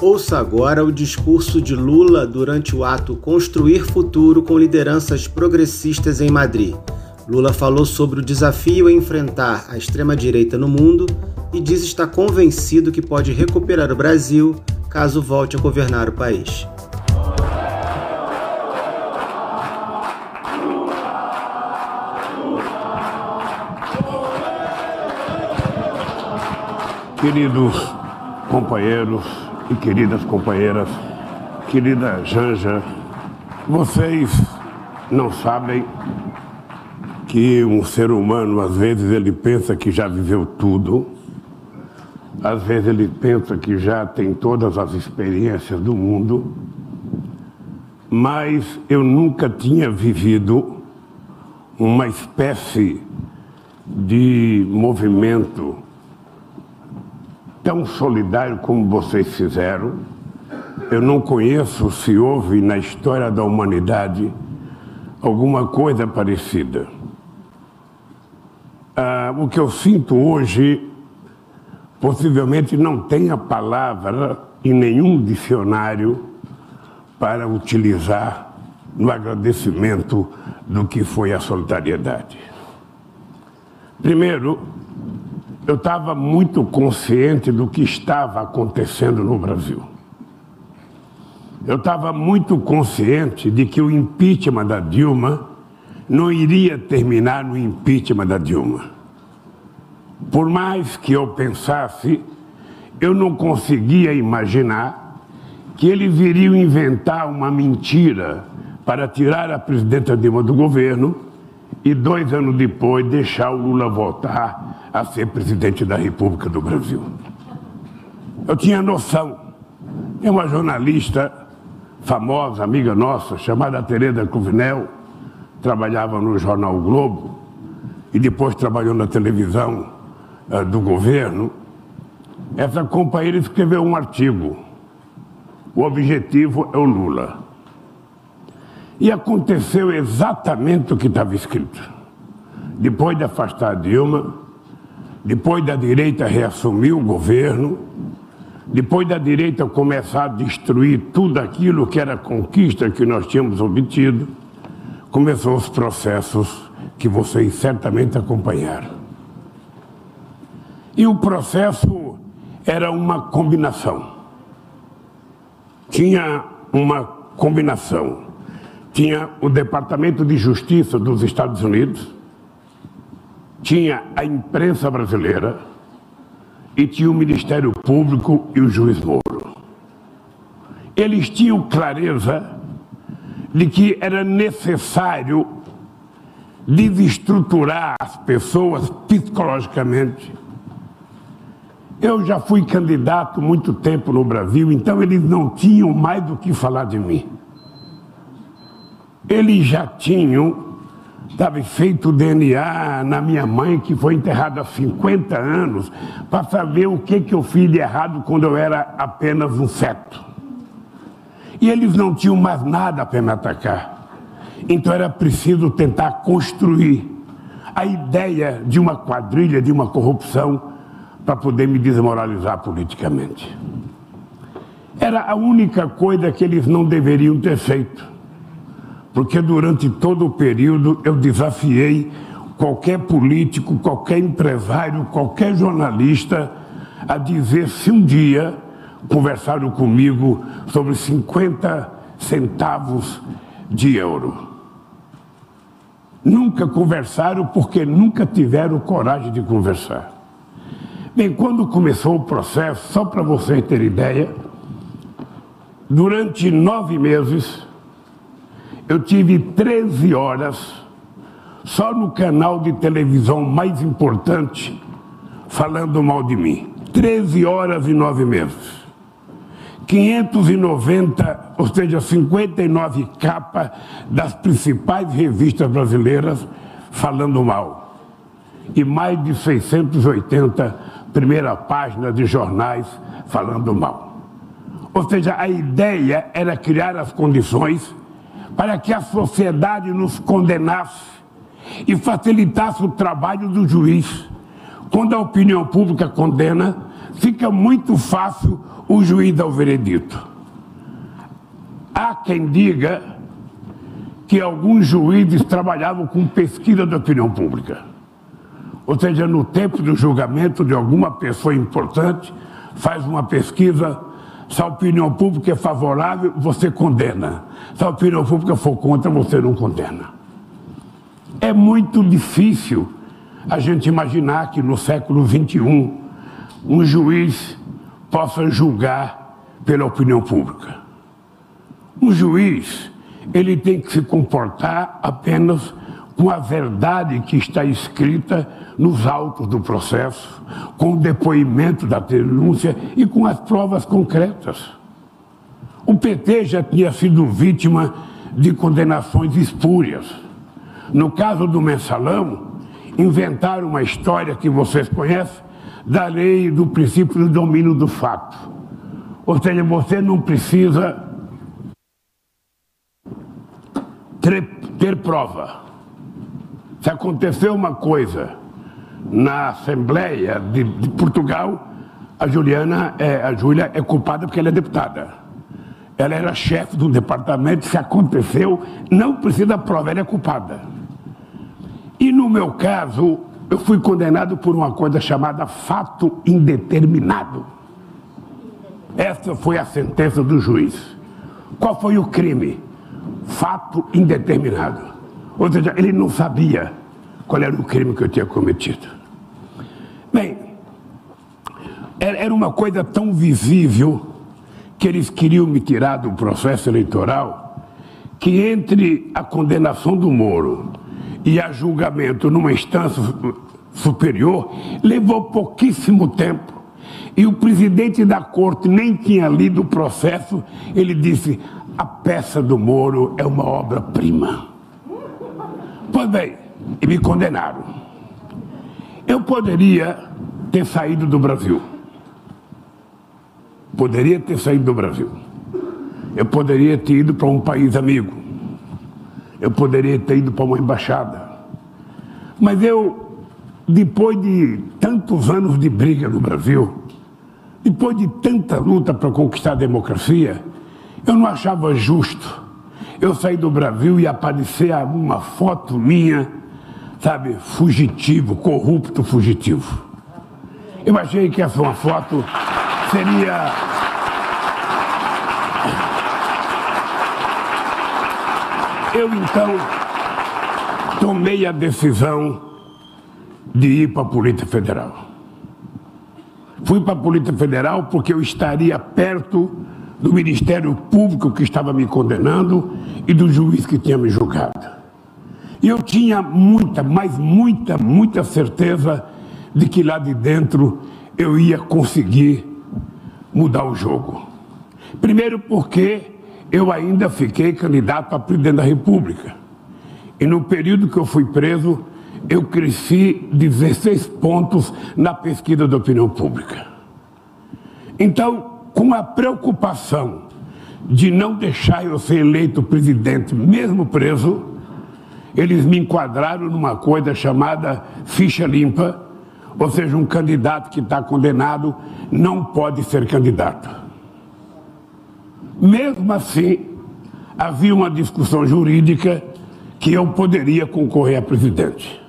Ouça agora o discurso de Lula durante o ato Construir Futuro com lideranças progressistas em Madrid. Lula falou sobre o desafio em enfrentar a extrema-direita no mundo e diz estar convencido que pode recuperar o Brasil caso volte a governar o país. Queridos companheiros e queridas companheiras, querida Janja, vocês não sabem que um ser humano, às vezes, ele pensa que já viveu tudo, às vezes, ele pensa que já tem todas as experiências do mundo, mas eu nunca tinha vivido uma espécie de movimento tão solidário como vocês fizeram. Eu não conheço se houve na história da humanidade alguma coisa parecida. Ah, o que eu sinto hoje possivelmente não tem a palavra em nenhum dicionário para utilizar no agradecimento do que foi a solidariedade. Primeiro, eu estava muito consciente do que estava acontecendo no Brasil. Eu estava muito consciente de que o impeachment da Dilma não iria terminar no impeachment da Dilma. Por mais que eu pensasse, eu não conseguia imaginar que eles iriam inventar uma mentira para tirar a presidenta Dilma do governo e dois anos depois deixar o Lula voltar a ser presidente da República do Brasil. Eu tinha noção. Tem uma jornalista famosa, amiga nossa, chamada Tereza Cruvinel, trabalhava no jornal o Globo e depois trabalhou na televisão uh, do governo. Essa companheira escreveu um artigo. O objetivo é o Lula. E aconteceu exatamente o que estava escrito. Depois de afastar Dilma, depois da direita reassumir o governo, depois da direita começar a destruir tudo aquilo que era conquista que nós tínhamos obtido, começou os processos que vocês certamente acompanharam. E o processo era uma combinação. Tinha uma combinação. Tinha o Departamento de Justiça dos Estados Unidos, tinha a imprensa brasileira e tinha o Ministério Público e o juiz Moro. Eles tinham clareza de que era necessário desestruturar as pessoas psicologicamente. Eu já fui candidato muito tempo no Brasil, então eles não tinham mais do que falar de mim. Eles já tinham Estava feito DNA na minha mãe, que foi enterrada há 50 anos, para saber o que, que eu fiz de errado quando eu era apenas um feto. E eles não tinham mais nada para me atacar. Então era preciso tentar construir a ideia de uma quadrilha, de uma corrupção, para poder me desmoralizar politicamente. Era a única coisa que eles não deveriam ter feito porque durante todo o período eu desafiei qualquer político, qualquer empresário, qualquer jornalista a dizer se um dia conversaram comigo sobre 50 centavos de euro. Nunca conversaram porque nunca tiveram coragem de conversar. Bem, quando começou o processo, só para vocês terem ideia, durante nove meses eu tive 13 horas só no canal de televisão mais importante falando mal de mim. 13 horas e 9 meses. 590, ou seja, 59 capas das principais revistas brasileiras falando mal. E mais de 680 primeira página de jornais falando mal. Ou seja, a ideia era criar as condições para que a sociedade nos condenasse e facilitasse o trabalho do juiz. Quando a opinião pública condena, fica muito fácil o juiz dar o veredito. Há quem diga que alguns juízes trabalhavam com pesquisa da opinião pública. Ou seja, no tempo do julgamento de alguma pessoa importante, faz uma pesquisa, se a opinião pública é favorável, você condena. Se a opinião pública for contra, você não condena. É muito difícil a gente imaginar que no século XXI um juiz possa julgar pela opinião pública. Um juiz, ele tem que se comportar apenas com a verdade que está escrita nos autos do processo, com o depoimento da denúncia e com as provas concretas. O PT já tinha sido vítima de condenações espúrias. No caso do mensalão, inventaram uma história que vocês conhecem da lei do princípio do domínio do fato. Ou seja, você não precisa ter, prova. Se aconteceu uma coisa na Assembleia de, de Portugal, a Juliana, é, a Júlia é culpada porque ela é deputada. Ela era chefe de um departamento, se aconteceu, não precisa prova, ela é culpada. E no meu caso, eu fui condenado por uma coisa chamada fato indeterminado. Essa foi a sentença do juiz. Qual foi o crime? Fato indeterminado. Ou seja, ele não sabia qual era o crime que eu tinha cometido. Bem, era uma coisa tão visível que eles queriam me tirar do processo eleitoral que entre a condenação do Moro e a julgamento numa instância superior levou pouquíssimo tempo. E o presidente da corte nem tinha lido o processo, ele disse: a peça do Moro é uma obra-prima. Pois bem, e me condenaram. Eu poderia ter saído do Brasil. Poderia ter saído do Brasil. Eu poderia ter ido para um país amigo. Eu poderia ter ido para uma embaixada. Mas eu, depois de tantos anos de briga no Brasil, depois de tanta luta para conquistar a democracia, eu não achava justo eu sair do Brasil e aparecer uma foto minha, sabe, fugitivo, corrupto fugitivo. Eu achei que essa uma foto seria Eu então tomei a decisão de ir para a Polícia Federal. Fui para a Polícia Federal porque eu estaria perto do Ministério Público que estava me condenando e do juiz que tinha me julgado. E eu tinha muita, mas muita, muita certeza de que lá de dentro eu ia conseguir mudar o jogo. Primeiro porque eu ainda fiquei candidato a presidente da República. E no período que eu fui preso, eu cresci 16 pontos na pesquisa da opinião pública. Então, com a preocupação de não deixar eu ser eleito presidente, mesmo preso, eles me enquadraram numa coisa chamada ficha limpa, ou seja, um candidato que está condenado não pode ser candidato. Mesmo assim, havia uma discussão jurídica que eu poderia concorrer a presidente.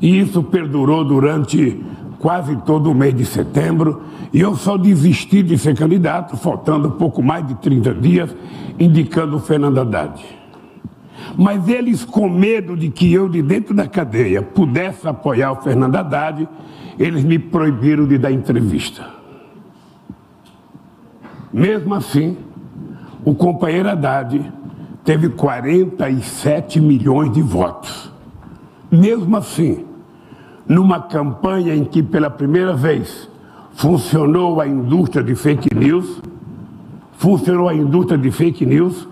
E isso perdurou durante quase todo o mês de setembro, e eu só desisti de ser candidato, faltando pouco mais de 30 dias, indicando o Fernando Haddad. Mas eles, com medo de que eu, de dentro da cadeia, pudesse apoiar o Fernando Haddad, eles me proibiram de dar entrevista. Mesmo assim, o companheiro Haddad teve 47 milhões de votos. Mesmo assim, numa campanha em que pela primeira vez funcionou a indústria de fake news, funcionou a indústria de fake news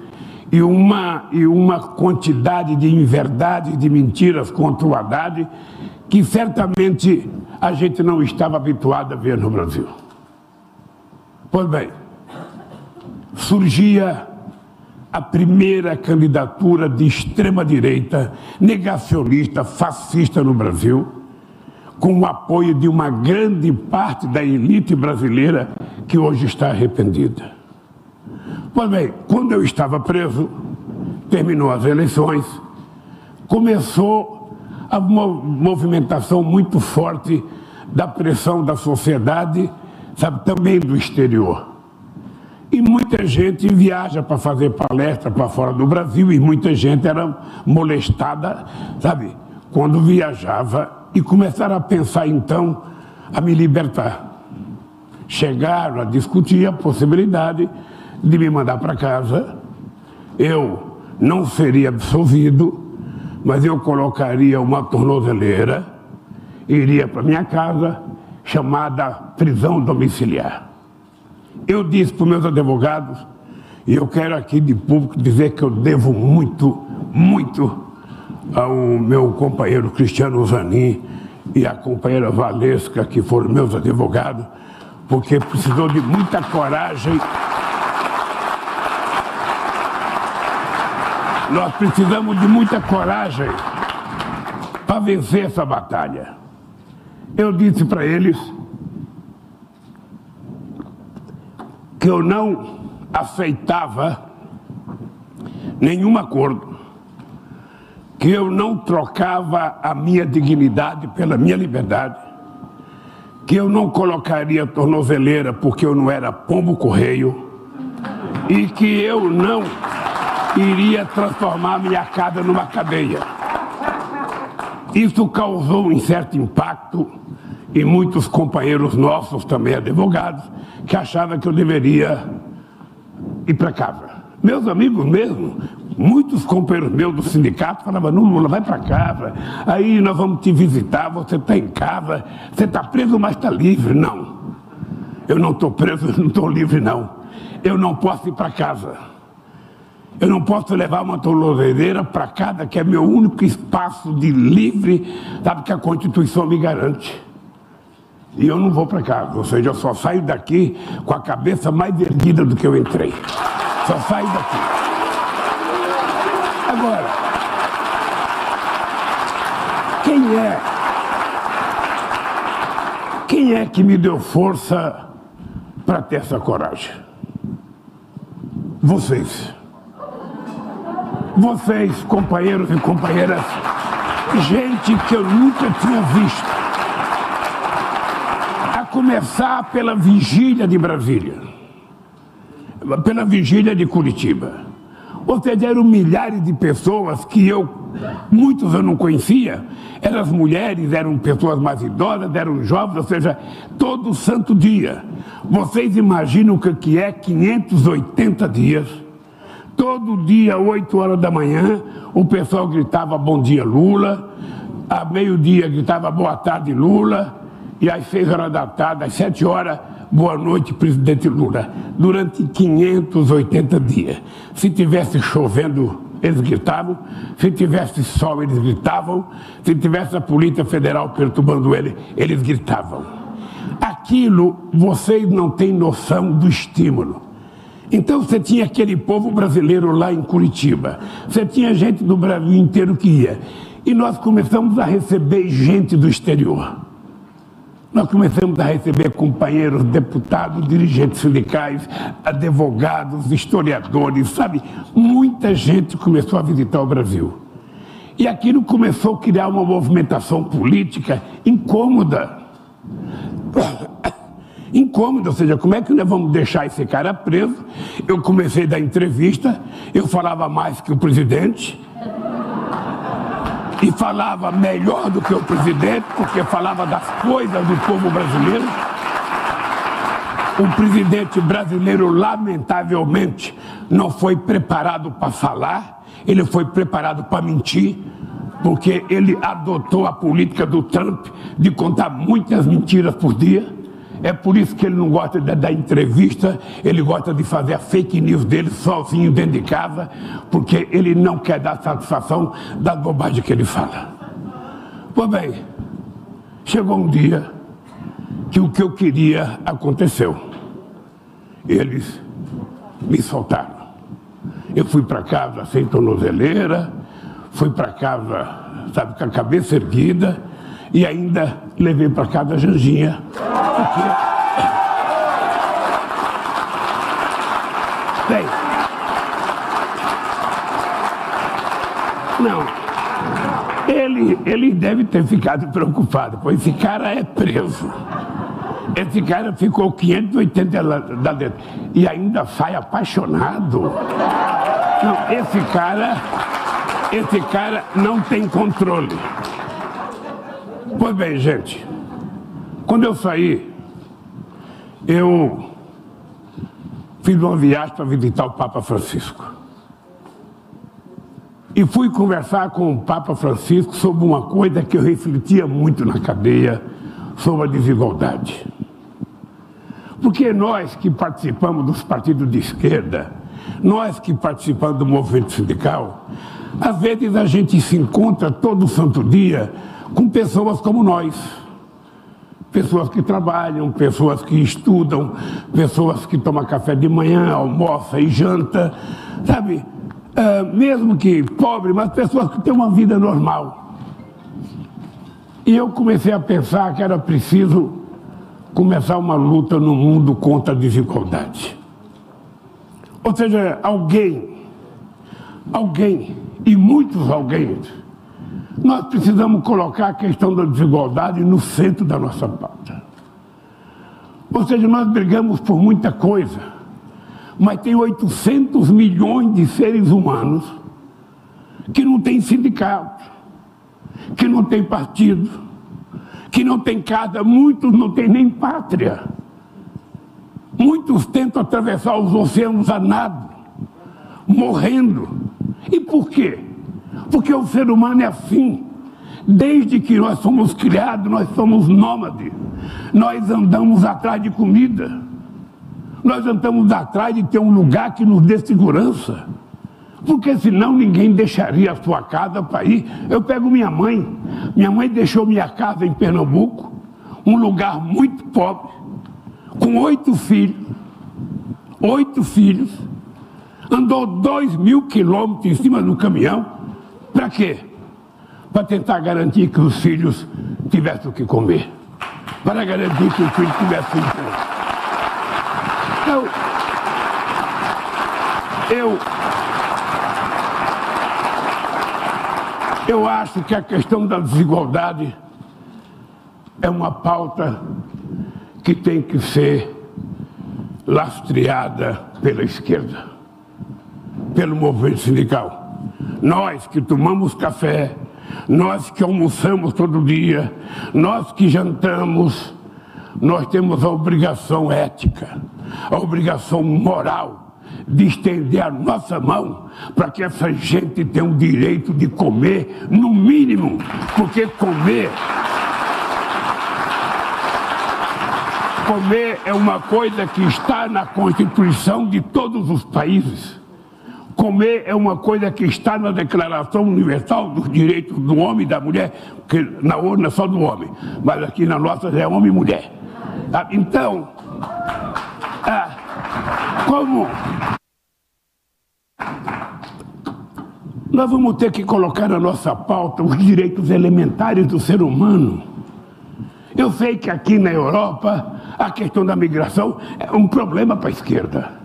e uma, e uma quantidade de inverdades, de mentiras contra o Haddad, que certamente a gente não estava habituado a ver no Brasil. Pois bem, surgia a primeira candidatura de extrema-direita, negacionista, fascista no Brasil, com o apoio de uma grande parte da elite brasileira que hoje está arrependida. Pois bem, quando eu estava preso, terminou as eleições, começou a movimentação muito forte da pressão da sociedade, sabe, também do exterior. E muita gente viaja para fazer palestra para fora do Brasil e muita gente era molestada, sabe, quando viajava e começaram a pensar então a me libertar. Chegaram a discutir a possibilidade de me mandar para casa. Eu não seria absolvido, mas eu colocaria uma tornozeleira, iria para minha casa, chamada prisão domiciliar. Eu disse para meus advogados, e eu quero aqui de público dizer que eu devo muito, muito ao meu companheiro Cristiano Zanin e à companheira Valesca, que foram meus advogados, porque precisou de muita coragem Nós precisamos de muita coragem para vencer essa batalha. Eu disse para eles que eu não aceitava nenhum acordo, que eu não trocava a minha dignidade pela minha liberdade, que eu não colocaria tornozeleira porque eu não era pombo correio e que eu não iria transformar minha casa numa cadeia. Isso causou um certo impacto e muitos companheiros nossos, também advogados, que achavam que eu deveria ir para casa. Meus amigos mesmo, muitos companheiros meus do sindicato falavam, não, Lula, vai para casa, aí nós vamos te visitar, você está em casa, você está preso, mas está livre. Não, eu não estou preso, não estou livre, não. Eu não posso ir para casa. Eu não posso levar uma tornozeleira para casa, que é meu único espaço de livre, sabe, que a Constituição me garante. E eu não vou para casa, ou seja, eu só saio daqui com a cabeça mais erguida do que eu entrei. Só saio daqui. Agora, quem é? Quem é que me deu força para ter essa coragem? Vocês. Vocês, companheiros e companheiras, gente que eu nunca tinha visto. A começar pela vigília de Brasília, pela vigília de Curitiba. Ou seja, eram milhares de pessoas que eu, muitos eu não conhecia, eram mulheres, eram pessoas mais idosas, eram jovens, ou seja, todo santo dia. Vocês imaginam o que é 580 dias Todo dia, 8 horas da manhã, o pessoal gritava bom dia Lula, a meio-dia gritava boa tarde Lula, e às 6 horas da tarde, às 7 horas, boa noite presidente Lula. Durante 580 dias. Se tivesse chovendo, eles gritavam, se tivesse sol, eles gritavam, se tivesse a Polícia Federal perturbando ele, eles gritavam. Aquilo, vocês não têm noção do estímulo. Então você tinha aquele povo brasileiro lá em Curitiba, você tinha gente do Brasil inteiro que ia. E nós começamos a receber gente do exterior. Nós começamos a receber companheiros, deputados, dirigentes sindicais, advogados, historiadores, sabe? Muita gente começou a visitar o Brasil. E aquilo começou a criar uma movimentação política incômoda incômodo, ou seja, como é que nós vamos deixar esse cara preso? Eu comecei da entrevista, eu falava mais que o presidente, e falava melhor do que o presidente, porque falava das coisas do povo brasileiro. O presidente brasileiro, lamentavelmente, não foi preparado para falar, ele foi preparado para mentir, porque ele adotou a política do Trump de contar muitas mentiras por dia. É por isso que ele não gosta da, da entrevista, ele gosta de fazer a fake news dele sozinho dentro de casa, porque ele não quer dar satisfação da bobagem que ele fala. Pois bem, chegou um dia que o que eu queria aconteceu. Eles me soltaram. Eu fui para casa sem tornozeleira, fui para casa, sabe, com a cabeça erguida e ainda levei para casa a Janjinha. Porque... Bem, não, ele, ele deve ter ficado preocupado, pois esse cara é preso. Esse cara ficou 580 lá dentro e ainda sai apaixonado. Não, esse cara, esse cara não tem controle. Pois bem, gente, quando eu saí, eu fiz uma viagem para visitar o Papa Francisco. E fui conversar com o Papa Francisco sobre uma coisa que eu refletia muito na cadeia, sobre a desigualdade. Porque nós que participamos dos partidos de esquerda, nós que participamos do movimento sindical, às vezes a gente se encontra todo santo dia com pessoas como nós. Pessoas que trabalham, pessoas que estudam, pessoas que tomam café de manhã, almoça e janta, sabe? Uh, mesmo que pobre, mas pessoas que têm uma vida normal. E eu comecei a pensar que era preciso começar uma luta no mundo contra a desigualdade. Ou seja, alguém, alguém, e muitos alguém, nós precisamos colocar a questão da desigualdade no centro da nossa pauta. Ou seja, nós brigamos por muita coisa, mas tem 800 milhões de seres humanos que não têm sindicato, que não têm partido, que não têm casa, muitos não têm nem pátria. Muitos tentam atravessar os oceanos a nado, morrendo. E por quê? Porque o ser humano é assim. Desde que nós somos criados, nós somos nômades. Nós andamos atrás de comida. Nós andamos atrás de ter um lugar que nos dê segurança. Porque senão ninguém deixaria a sua casa para ir. Eu pego minha mãe. Minha mãe deixou minha casa em Pernambuco, um lugar muito pobre, com oito filhos. Oito filhos. Andou dois mil quilômetros em cima do caminhão para quê? Para tentar garantir que os filhos tivessem o que comer. Para garantir que os filhos tivessem o que comer. Então, eu, eu acho que a questão da desigualdade é uma pauta que tem que ser lastreada pela esquerda, pelo movimento sindical. Nós que tomamos café, nós que almoçamos todo dia, nós que jantamos, nós temos a obrigação ética, a obrigação moral de estender a nossa mão para que essa gente tenha o direito de comer, no mínimo, porque comer. Comer é uma coisa que está na Constituição de todos os países. Comer é uma coisa que está na Declaração Universal dos Direitos do Homem e da Mulher, que na urna é só do homem, mas aqui na nossa é homem e mulher. Tá? Então, ah, como nós vamos ter que colocar na nossa pauta os direitos elementares do ser humano. Eu sei que aqui na Europa a questão da migração é um problema para a esquerda.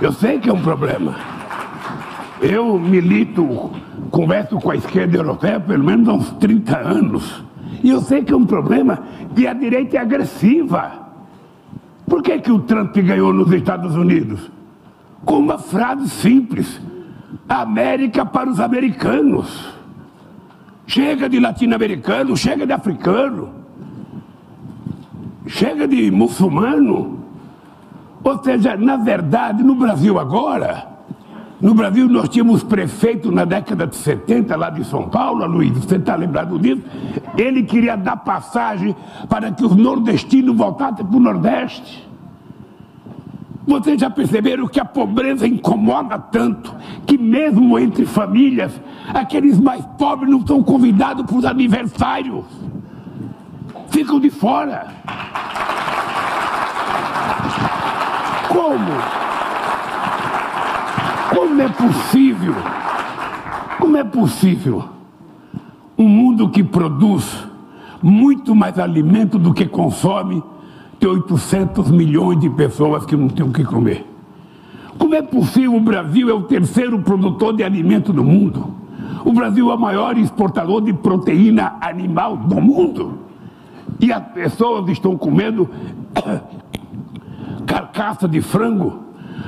Eu sei que é um problema. Eu milito, converso com a esquerda europeia pelo menos há uns 30 anos. E eu sei que é um problema e a direita é agressiva. Por que, que o Trump ganhou nos Estados Unidos? Com uma frase simples: América para os americanos. Chega de latino-americano, chega de africano, chega de muçulmano. Ou seja, na verdade, no Brasil agora, no Brasil nós tínhamos prefeito na década de 70, lá de São Paulo, Luiz, você está lembrado disso? Ele queria dar passagem para que os nordestinos voltassem para o Nordeste. Vocês já perceberam que a pobreza incomoda tanto que, mesmo entre famílias, aqueles mais pobres não são convidados para os aniversários, ficam de fora. Como? Como é possível? Como é possível um mundo que produz muito mais alimento do que consome, tem 800 milhões de pessoas que não têm o que comer. Como é possível o Brasil é o terceiro produtor de alimento do mundo? O Brasil é o maior exportador de proteína animal do mundo. E as pessoas estão comendo carcaça de frango.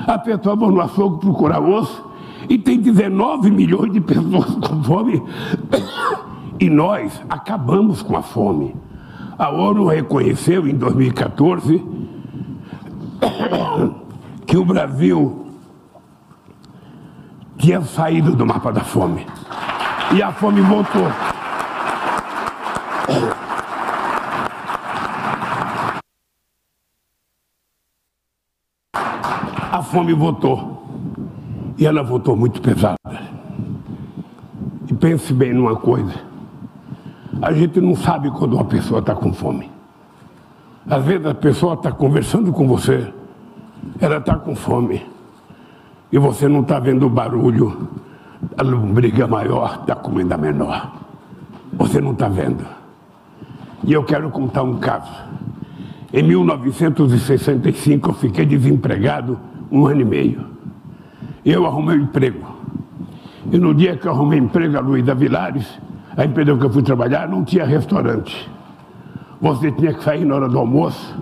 A pessoa vai no açougue procurar osso e tem 19 milhões de pessoas com fome. E nós acabamos com a fome. A ONU reconheceu em 2014 que o Brasil tinha saído do mapa da fome. E a fome voltou. A fome voltou. E ela voltou muito pesada. E pense bem numa coisa. A gente não sabe quando uma pessoa está com fome. Às vezes a pessoa está conversando com você, ela está com fome, e você não está vendo o barulho da lombriga maior, da comida menor. Você não está vendo. E eu quero contar um caso. Em 1965 eu fiquei desempregado um ano e meio. Eu arrumei um emprego. E no dia que eu arrumei emprego a Luísa Vilares, a empresa que eu fui trabalhar não tinha restaurante. Você tinha que sair na hora do almoço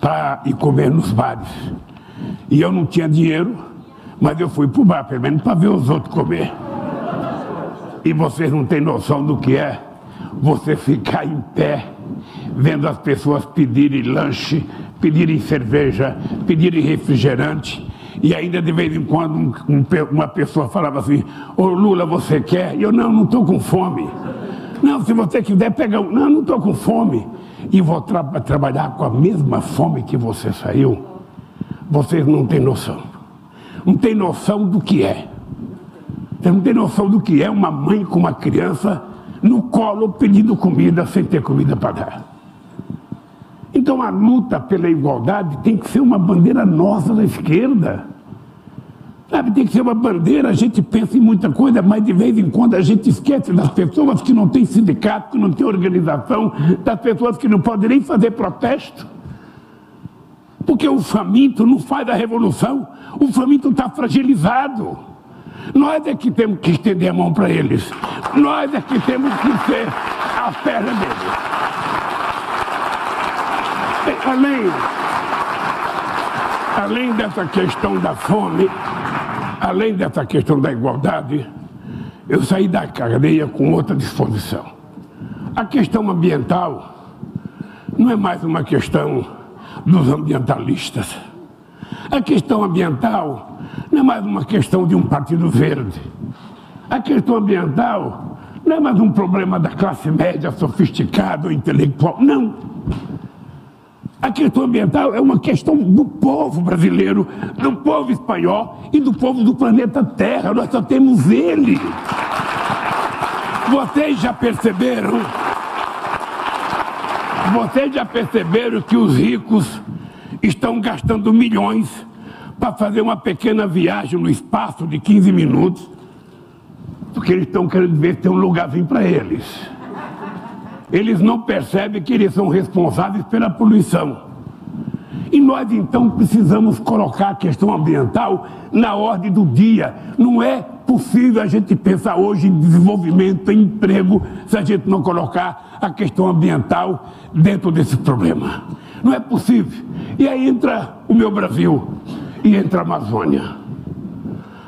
para ir comer nos bares. E eu não tinha dinheiro, mas eu fui para o bar, pelo menos para ver os outros comer. E vocês não têm noção do que é você ficar em pé, vendo as pessoas pedirem lanche, pedirem cerveja, pedirem refrigerante e ainda de vez em quando um, um, uma pessoa falava assim, ô Lula, você quer? E eu, não, não estou com fome. Não, se você quiser, pega um. Não, não estou com fome. E vou tra trabalhar com a mesma fome que você saiu. Vocês não têm noção. Não tem noção do que é. Você não tem noção do que é uma mãe com uma criança no colo pedindo comida sem ter comida para dar. Então a luta pela igualdade tem que ser uma bandeira nossa da esquerda. Sabe, tem que ser uma bandeira, a gente pensa em muita coisa, mas de vez em quando a gente esquece das pessoas que não têm sindicato, que não têm organização, das pessoas que não podem nem fazer protesto. Porque o faminto não faz a revolução, o faminto está fragilizado. Nós é que temos que estender a mão para eles. Nós é que temos que ser a perna deles além, além dessa questão da fome, além dessa questão da igualdade, eu saí da cadeia com outra disposição. A questão ambiental não é mais uma questão dos ambientalistas. A questão ambiental não é mais uma questão de um partido verde. A questão ambiental não é mais um problema da classe média sofisticada ou intelectual. Não. A questão ambiental é uma questão do povo brasileiro, do povo espanhol e do povo do planeta Terra. Nós só temos ele. Vocês já perceberam? Vocês já perceberam que os ricos estão gastando milhões para fazer uma pequena viagem no espaço de 15 minutos? Porque eles estão querendo ver se tem um lugarzinho para eles eles não percebem que eles são responsáveis pela poluição. E nós então precisamos colocar a questão ambiental na ordem do dia. Não é possível a gente pensar hoje em desenvolvimento, em emprego, se a gente não colocar a questão ambiental dentro desse problema. Não é possível. E aí entra o meu Brasil e entra a Amazônia.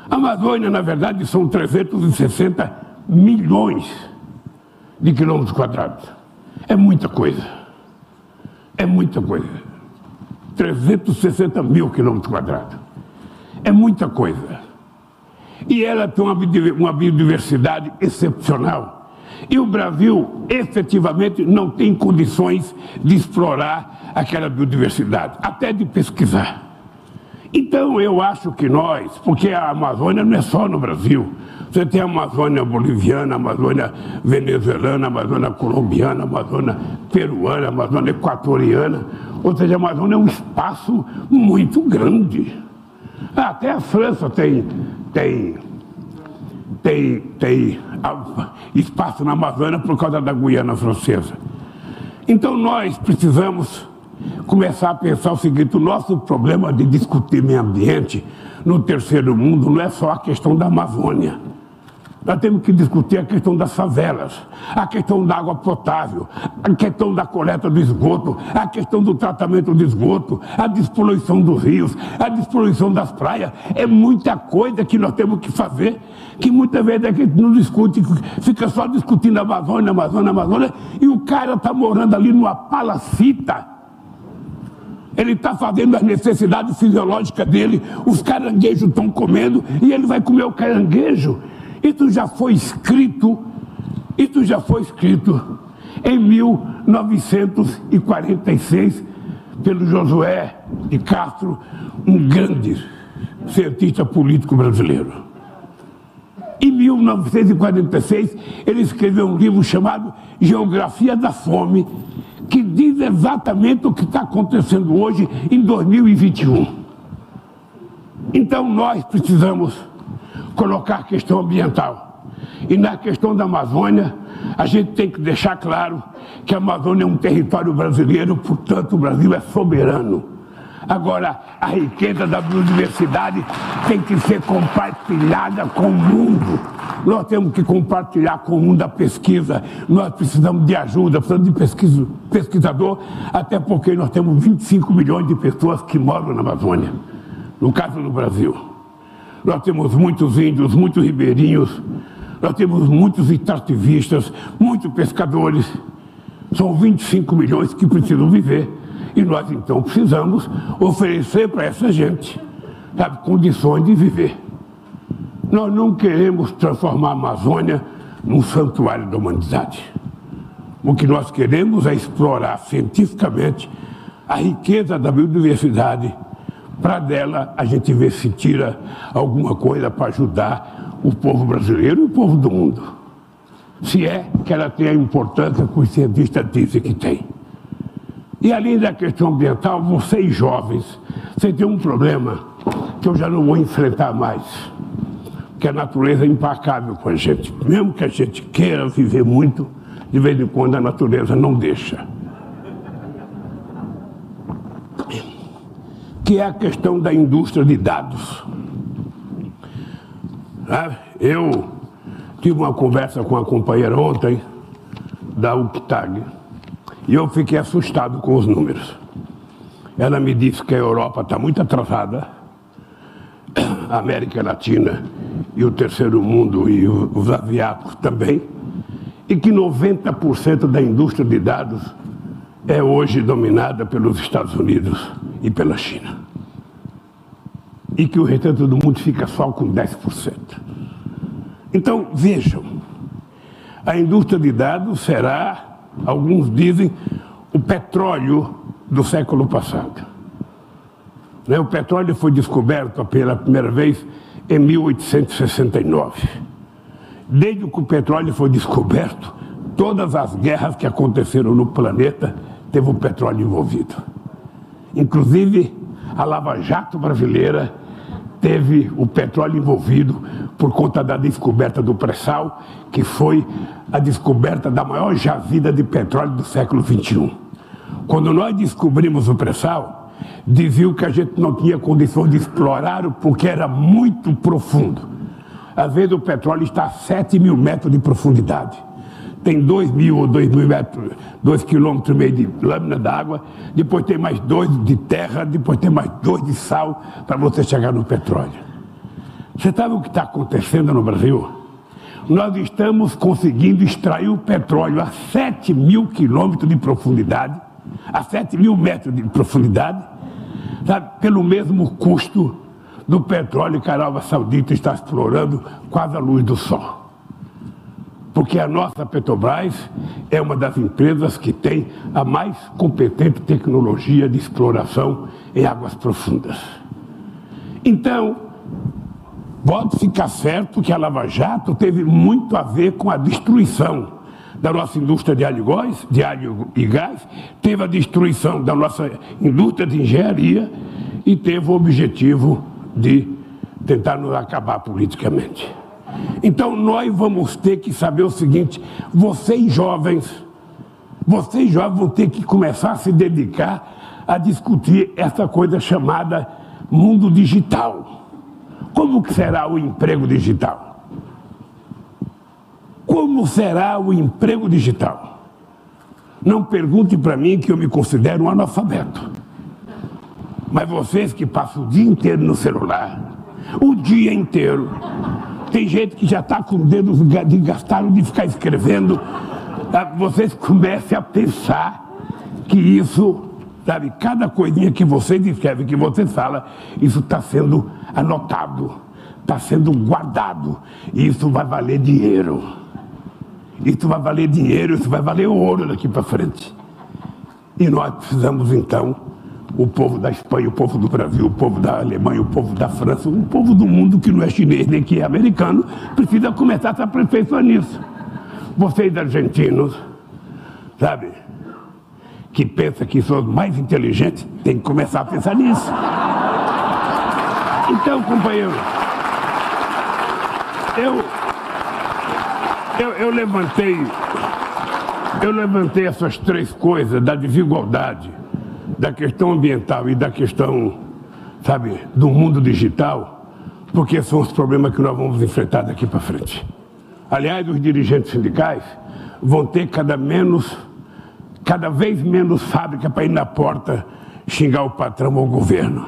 A Amazônia, na verdade, são 360 milhões de quilômetros quadrados. É muita coisa. É muita coisa. 360 mil quilômetros quadrados. É muita coisa. E ela tem uma biodiversidade excepcional. E o Brasil, efetivamente, não tem condições de explorar aquela biodiversidade, até de pesquisar. Então, eu acho que nós, porque a Amazônia não é só no Brasil, você tem a Amazônia boliviana, a Amazônia venezuelana, a Amazônia colombiana, a Amazônia peruana, a Amazônia equatoriana. Ou seja, a Amazônia é um espaço muito grande. Até a França tem, tem, tem, tem espaço na Amazônia por causa da Guiana Francesa. Então nós precisamos começar a pensar o seguinte: o nosso problema de discutir meio ambiente no terceiro mundo não é só a questão da Amazônia. Nós temos que discutir a questão das favelas, a questão da água potável, a questão da coleta do esgoto, a questão do tratamento do esgoto, a despoluição dos rios, a despoluição das praias. É muita coisa que nós temos que fazer, que muitas vezes a gente não discute, fica só discutindo a Amazônia, Amazônia, Amazônia, e o cara está morando ali numa palacita. Ele está fazendo as necessidades fisiológicas dele, os caranguejos estão comendo e ele vai comer o caranguejo. Isso já foi escrito, isso já foi escrito em 1946 pelo Josué de Castro, um grande cientista político brasileiro. Em 1946, ele escreveu um livro chamado Geografia da Fome, que diz exatamente o que está acontecendo hoje em 2021. Então nós precisamos colocar a questão ambiental. E na questão da Amazônia, a gente tem que deixar claro que a Amazônia é um território brasileiro, portanto, o Brasil é soberano. Agora, a riqueza da biodiversidade tem que ser compartilhada com o mundo. Nós temos que compartilhar com o mundo a pesquisa. Nós precisamos de ajuda, precisamos de pesquisa, pesquisador, até porque nós temos 25 milhões de pessoas que moram na Amazônia, no caso do Brasil. Nós temos muitos índios, muitos ribeirinhos, nós temos muitos extrativistas, muitos pescadores. São 25 milhões que precisam viver. E nós então precisamos oferecer para essa gente sabe, condições de viver. Nós não queremos transformar a Amazônia num santuário da humanidade. O que nós queremos é explorar cientificamente a riqueza da biodiversidade para dela a gente ver se tira alguma coisa para ajudar o povo brasileiro e o povo do mundo. Se é que ela tem a importância que os cientistas dizem que tem. E além da questão ambiental, vocês jovens, vocês têm um problema que eu já não vou enfrentar mais, que a natureza é implacável com a gente. Mesmo que a gente queira viver muito, de vez em quando a natureza não deixa. que é a questão da indústria de dados. Eu tive uma conversa com a companheira ontem da UCTAG e eu fiquei assustado com os números. Ela me disse que a Europa está muito atrasada, a América Latina e o terceiro mundo e os asiáticos também, e que 90% da indústria de dados é hoje dominada pelos Estados Unidos e pela China. E que o restante do mundo fica só com 10%. Então, vejam, a indústria de dados será, alguns dizem, o petróleo do século passado. Né, o petróleo foi descoberto pela primeira vez em 1869. Desde que o petróleo foi descoberto, todas as guerras que aconteceram no planeta teve o petróleo envolvido. Inclusive, a Lava Jato brasileira teve o petróleo envolvido por conta da descoberta do pré-sal, que foi a descoberta da maior jazida de petróleo do século XXI. Quando nós descobrimos o pré-sal, diziam que a gente não tinha condições de explorar porque era muito profundo. Às vezes o petróleo está a 7 mil metros de profundidade tem dois mil ou dois mil metros, dois quilômetros e meio de lâmina d'água, depois tem mais dois de terra, depois tem mais dois de sal para você chegar no petróleo. Você sabe o que está acontecendo no Brasil? Nós estamos conseguindo extrair o petróleo a 7 mil quilômetros de profundidade, a 7 mil metros de profundidade, sabe, pelo mesmo custo do petróleo que a Arábia Saudita está explorando quase a luz do sol porque a nossa Petrobras é uma das empresas que tem a mais competente tecnologia de exploração em águas profundas. Então, pode ficar certo que a Lava Jato teve muito a ver com a destruição da nossa indústria de alho, gás, de alho e gás, teve a destruição da nossa indústria de engenharia e teve o objetivo de tentar nos acabar politicamente. Então nós vamos ter que saber o seguinte: vocês jovens, Vocês jovens vão ter que começar a se dedicar a discutir essa coisa chamada mundo digital. Como que será o emprego digital? Como será o emprego digital? Não pergunte para mim que eu me considero um analfabeto. Mas vocês que passam o dia inteiro no celular, o dia inteiro, tem gente que já está com dedos desgastados de ficar escrevendo. Tá? Vocês comecem a pensar que isso, sabe, cada coisinha que vocês escrevem, que vocês falam, isso está sendo anotado, está sendo guardado. E isso vai valer dinheiro. Isso vai valer dinheiro, isso vai valer ouro daqui para frente. E nós precisamos então o povo da Espanha, o povo do Brasil, o povo da Alemanha, o povo da França, o povo do mundo que não é chinês nem que é americano, precisa começar a se aperfeiçoar nisso. Vocês argentinos, sabe, que pensam que são mais inteligentes, tem que começar a pensar nisso. Então, companheiro, eu, eu, eu levantei, eu levantei essas três coisas da desigualdade, da questão ambiental e da questão, sabe, do mundo digital, porque são os problemas que nós vamos enfrentar daqui para frente. Aliás, os dirigentes sindicais vão ter cada menos, cada vez menos fábrica para ir na porta xingar o patrão ou o governo.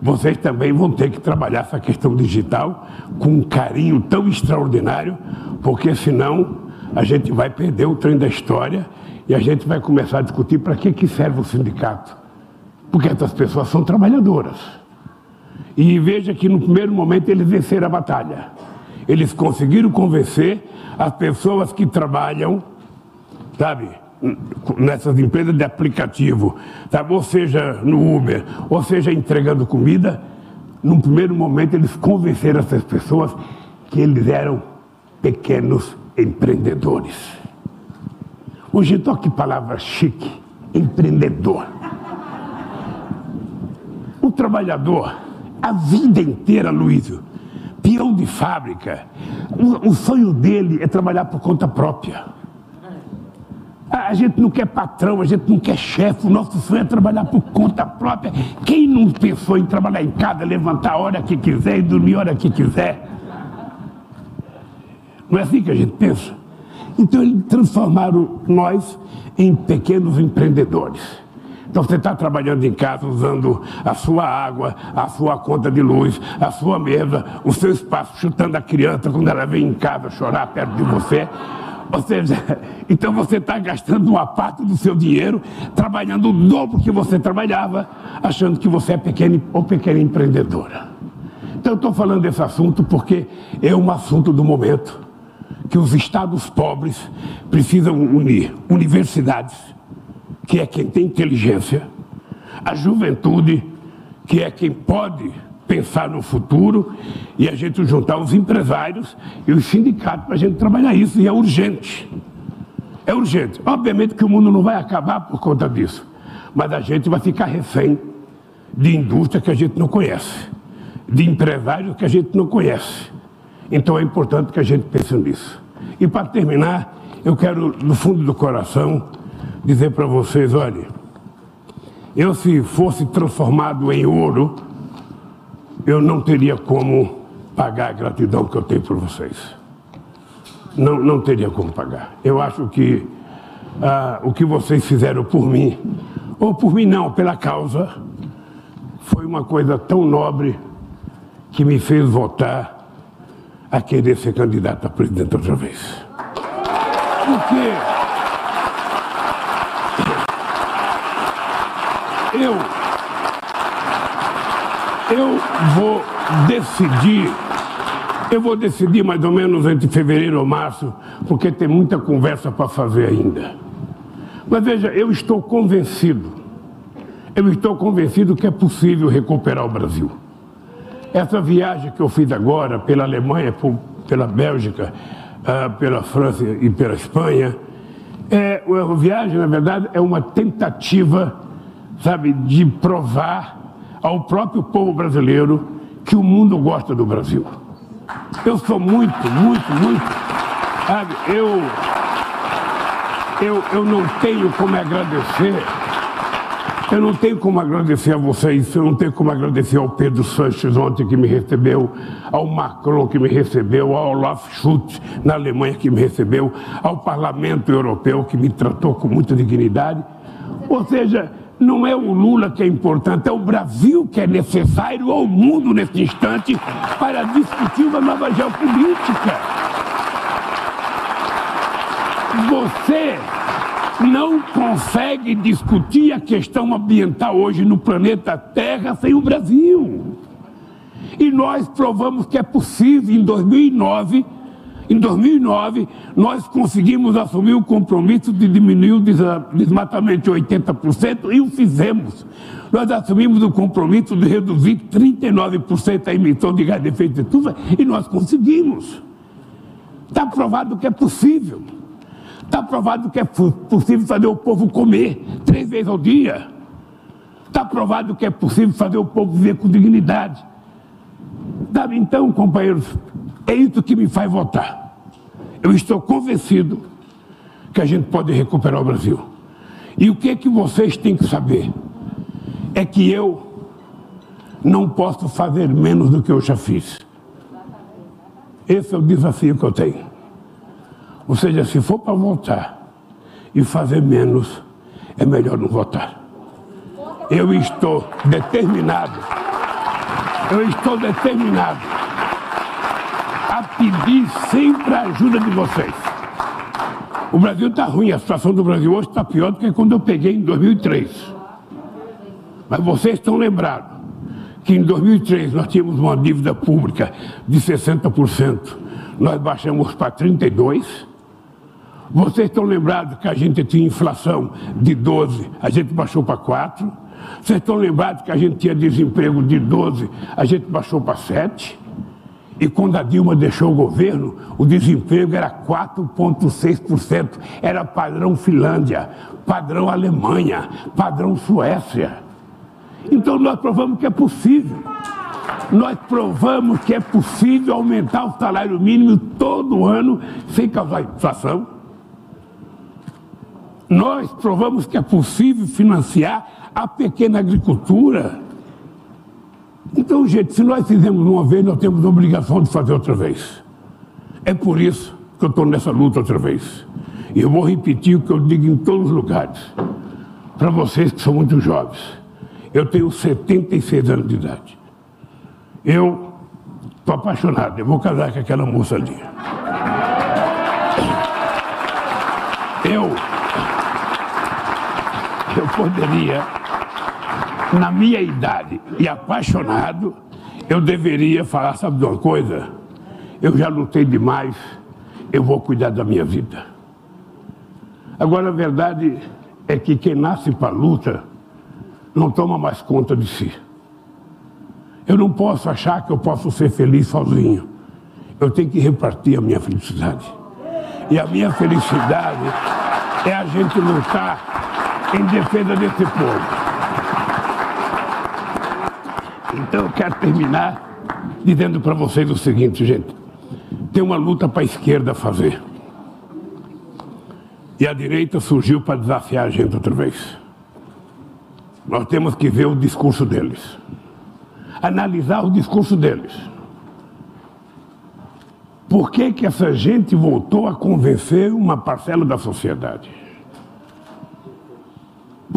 Vocês também vão ter que trabalhar essa questão digital com um carinho tão extraordinário, porque senão a gente vai perder o trem da história e a gente vai começar a discutir para que, que serve o sindicato. Porque essas pessoas são trabalhadoras. E veja que no primeiro momento eles venceram a batalha. Eles conseguiram convencer as pessoas que trabalham, sabe, nessas empresas de aplicativo, sabe, ou seja no Uber, ou seja entregando comida. No primeiro momento eles convenceram essas pessoas que eles eram pequenos empreendedores. Hoje toque palavra chique, empreendedor. O trabalhador, a vida inteira, Luísio, peão de fábrica, o, o sonho dele é trabalhar por conta própria. A gente não quer patrão, a gente não quer chefe, o nosso sonho é trabalhar por conta própria. Quem não pensou em trabalhar em casa, levantar a hora que quiser e dormir a hora que quiser? Não é assim que a gente pensa? Então, eles transformaram nós em pequenos empreendedores. Então, você está trabalhando em casa usando a sua água, a sua conta de luz, a sua mesa, o seu espaço, chutando a criança quando ela vem em casa chorar perto de você. Ou seja, então você está gastando uma parte do seu dinheiro trabalhando o dobro que você trabalhava, achando que você é pequeno ou pequena empreendedora. Então eu estou falando desse assunto porque é um assunto do momento que os estados pobres precisam unir. Universidades, que é quem tem inteligência, a juventude, que é quem pode pensar no futuro, e a gente juntar os empresários e os sindicatos para a gente trabalhar isso, e é urgente. É urgente. Obviamente que o mundo não vai acabar por conta disso, mas a gente vai ficar refém de indústria que a gente não conhece, de empresários que a gente não conhece então é importante que a gente pense nisso. E para terminar, eu quero, no fundo do coração, dizer para vocês: olha, eu se fosse transformado em ouro, eu não teria como pagar a gratidão que eu tenho por vocês. Não, não teria como pagar. Eu acho que ah, o que vocês fizeram por mim, ou por mim não, pela causa, foi uma coisa tão nobre que me fez votar a querer ser candidato a presidente outra vez. Porque eu, eu vou decidir, eu vou decidir mais ou menos entre fevereiro ou março, porque tem muita conversa para fazer ainda. Mas veja, eu estou convencido, eu estou convencido que é possível recuperar o Brasil. Essa viagem que eu fiz agora pela Alemanha, pela Bélgica, ah, pela França e pela Espanha, é, a viagem, na verdade, é uma tentativa, sabe, de provar ao próprio povo brasileiro que o mundo gosta do Brasil. Eu sou muito, muito, muito, sabe, eu, eu, eu não tenho como agradecer. Eu não tenho como agradecer a vocês, eu não tenho como agradecer ao Pedro Sanches ontem que me recebeu, ao Macron que me recebeu, ao Olaf Schultz na Alemanha que me recebeu, ao Parlamento Europeu que me tratou com muita dignidade. Ou seja, não é o Lula que é importante, é o Brasil que é necessário ao mundo nesse instante para discutir uma nova geopolítica. Você não consegue discutir a questão ambiental hoje no planeta Terra sem o Brasil. E nós provamos que é possível em 2009. Em 2009, nós conseguimos assumir o compromisso de diminuir o desmatamento de 80% e o fizemos. Nós assumimos o compromisso de reduzir 39% a emissão de gás de efeito de estufa e nós conseguimos. Está provado que é possível. Está provado que é possível fazer o povo comer três vezes ao dia. Está provado que é possível fazer o povo viver com dignidade. Sabe, então, companheiros, é isso que me faz votar. Eu estou convencido que a gente pode recuperar o Brasil. E o que é que vocês têm que saber? É que eu não posso fazer menos do que eu já fiz. Esse é o desafio que eu tenho. Ou seja, se for para votar e fazer menos, é melhor não votar. Eu estou determinado, eu estou determinado a pedir sempre a ajuda de vocês. O Brasil está ruim, a situação do Brasil hoje está pior do que quando eu peguei em 2003. Mas vocês estão lembrados que em 2003 nós tínhamos uma dívida pública de 60%, nós baixamos para 32%. Vocês estão lembrados que a gente tinha inflação de 12, a gente baixou para 4. Vocês estão lembrados que a gente tinha desemprego de 12, a gente baixou para 7. E quando a Dilma deixou o governo, o desemprego era 4,6%. Era padrão Finlândia, padrão Alemanha, padrão Suécia. Então nós provamos que é possível. Nós provamos que é possível aumentar o salário mínimo todo ano sem causar inflação. Nós provamos que é possível financiar a pequena agricultura. Então, gente, se nós fizemos uma vez, nós temos a obrigação de fazer outra vez. É por isso que eu estou nessa luta outra vez. E eu vou repetir o que eu digo em todos os lugares. Para vocês que são muito jovens. Eu tenho 76 anos de idade. Eu estou apaixonado. Eu vou casar com aquela moça ali. Eu poderia, na minha idade e apaixonado, eu deveria falar, sabe de uma coisa? Eu já lutei demais, eu vou cuidar da minha vida. Agora, a verdade é que quem nasce para a luta não toma mais conta de si. Eu não posso achar que eu posso ser feliz sozinho. Eu tenho que repartir a minha felicidade. E a minha felicidade é a gente lutar em defesa desse povo. Então eu quero terminar dizendo para vocês o seguinte, gente. Tem uma luta para a esquerda fazer. E a direita surgiu para desafiar a gente outra vez. Nós temos que ver o discurso deles. Analisar o discurso deles. Por que, que essa gente voltou a convencer uma parcela da sociedade?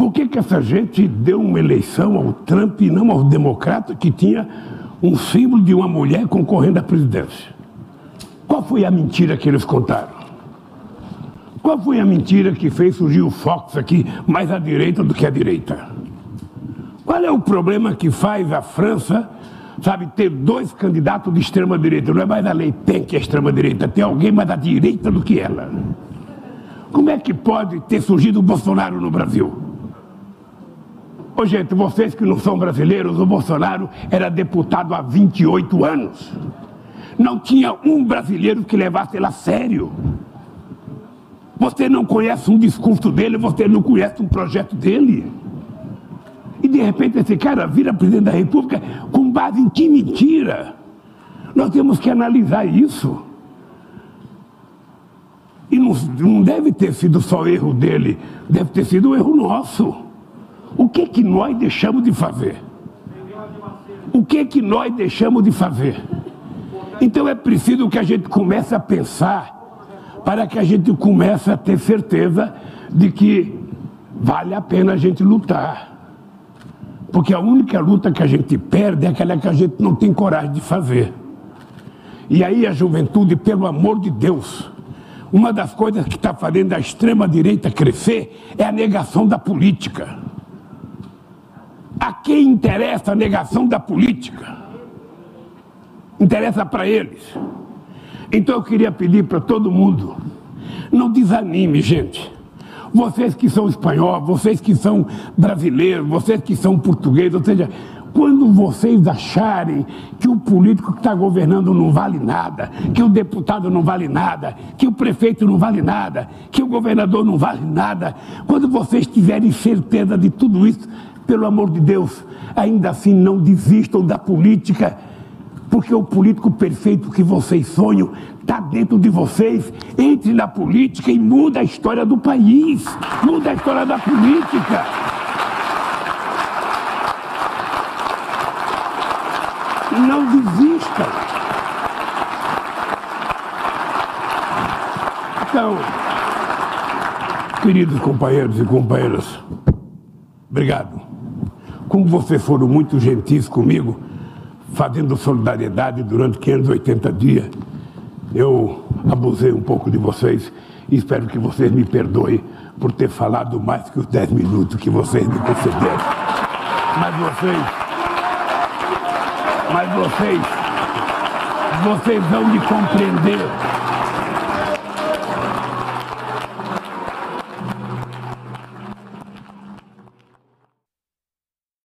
Por que, que essa gente deu uma eleição ao Trump e não ao democrata que tinha um símbolo de uma mulher concorrendo à presidência? Qual foi a mentira que eles contaram? Qual foi a mentira que fez surgir o Fox aqui mais à direita do que à direita? Qual é o problema que faz a França, sabe, ter dois candidatos de extrema direita? Não é mais a Le Pen que é extrema direita, tem alguém mais à direita do que ela. Como é que pode ter surgido o Bolsonaro no Brasil? Ô, gente, vocês que não são brasileiros, o Bolsonaro era deputado há 28 anos. Não tinha um brasileiro que levasse ele a sério. Você não conhece um discurso dele, você não conhece um projeto dele. E de repente esse cara vira presidente da República com base em que mentira? Nós temos que analisar isso. E não não, deve ter sido só erro dele, deve ter sido um erro nosso. O que que nós deixamos de fazer? O que que nós deixamos de fazer? Então é preciso que a gente comece a pensar para que a gente comece a ter certeza de que vale a pena a gente lutar. Porque a única luta que a gente perde é aquela que a gente não tem coragem de fazer. E aí a juventude, pelo amor de Deus, uma das coisas que está fazendo a extrema-direita crescer é a negação da política. A quem interessa a negação da política? Interessa para eles. Então eu queria pedir para todo mundo, não desanime, gente. Vocês que são espanhóis, vocês que são brasileiros, vocês que são portugueses, ou seja, quando vocês acharem que o político que está governando não vale nada, que o deputado não vale nada, que o prefeito não vale nada, que o governador não vale nada, quando vocês tiverem certeza de tudo isso, pelo amor de Deus, ainda assim não desistam da política, porque o político perfeito que vocês sonham está dentro de vocês. Entre na política e muda a história do país, muda a história da política. Não desistam. Então, queridos companheiros e companheiras, obrigado. Como vocês foram muito gentis comigo, fazendo solidariedade durante 580 dias, eu abusei um pouco de vocês e espero que vocês me perdoem por ter falado mais que os 10 minutos que vocês me concederam. Mas vocês, mas vocês, vocês vão me compreender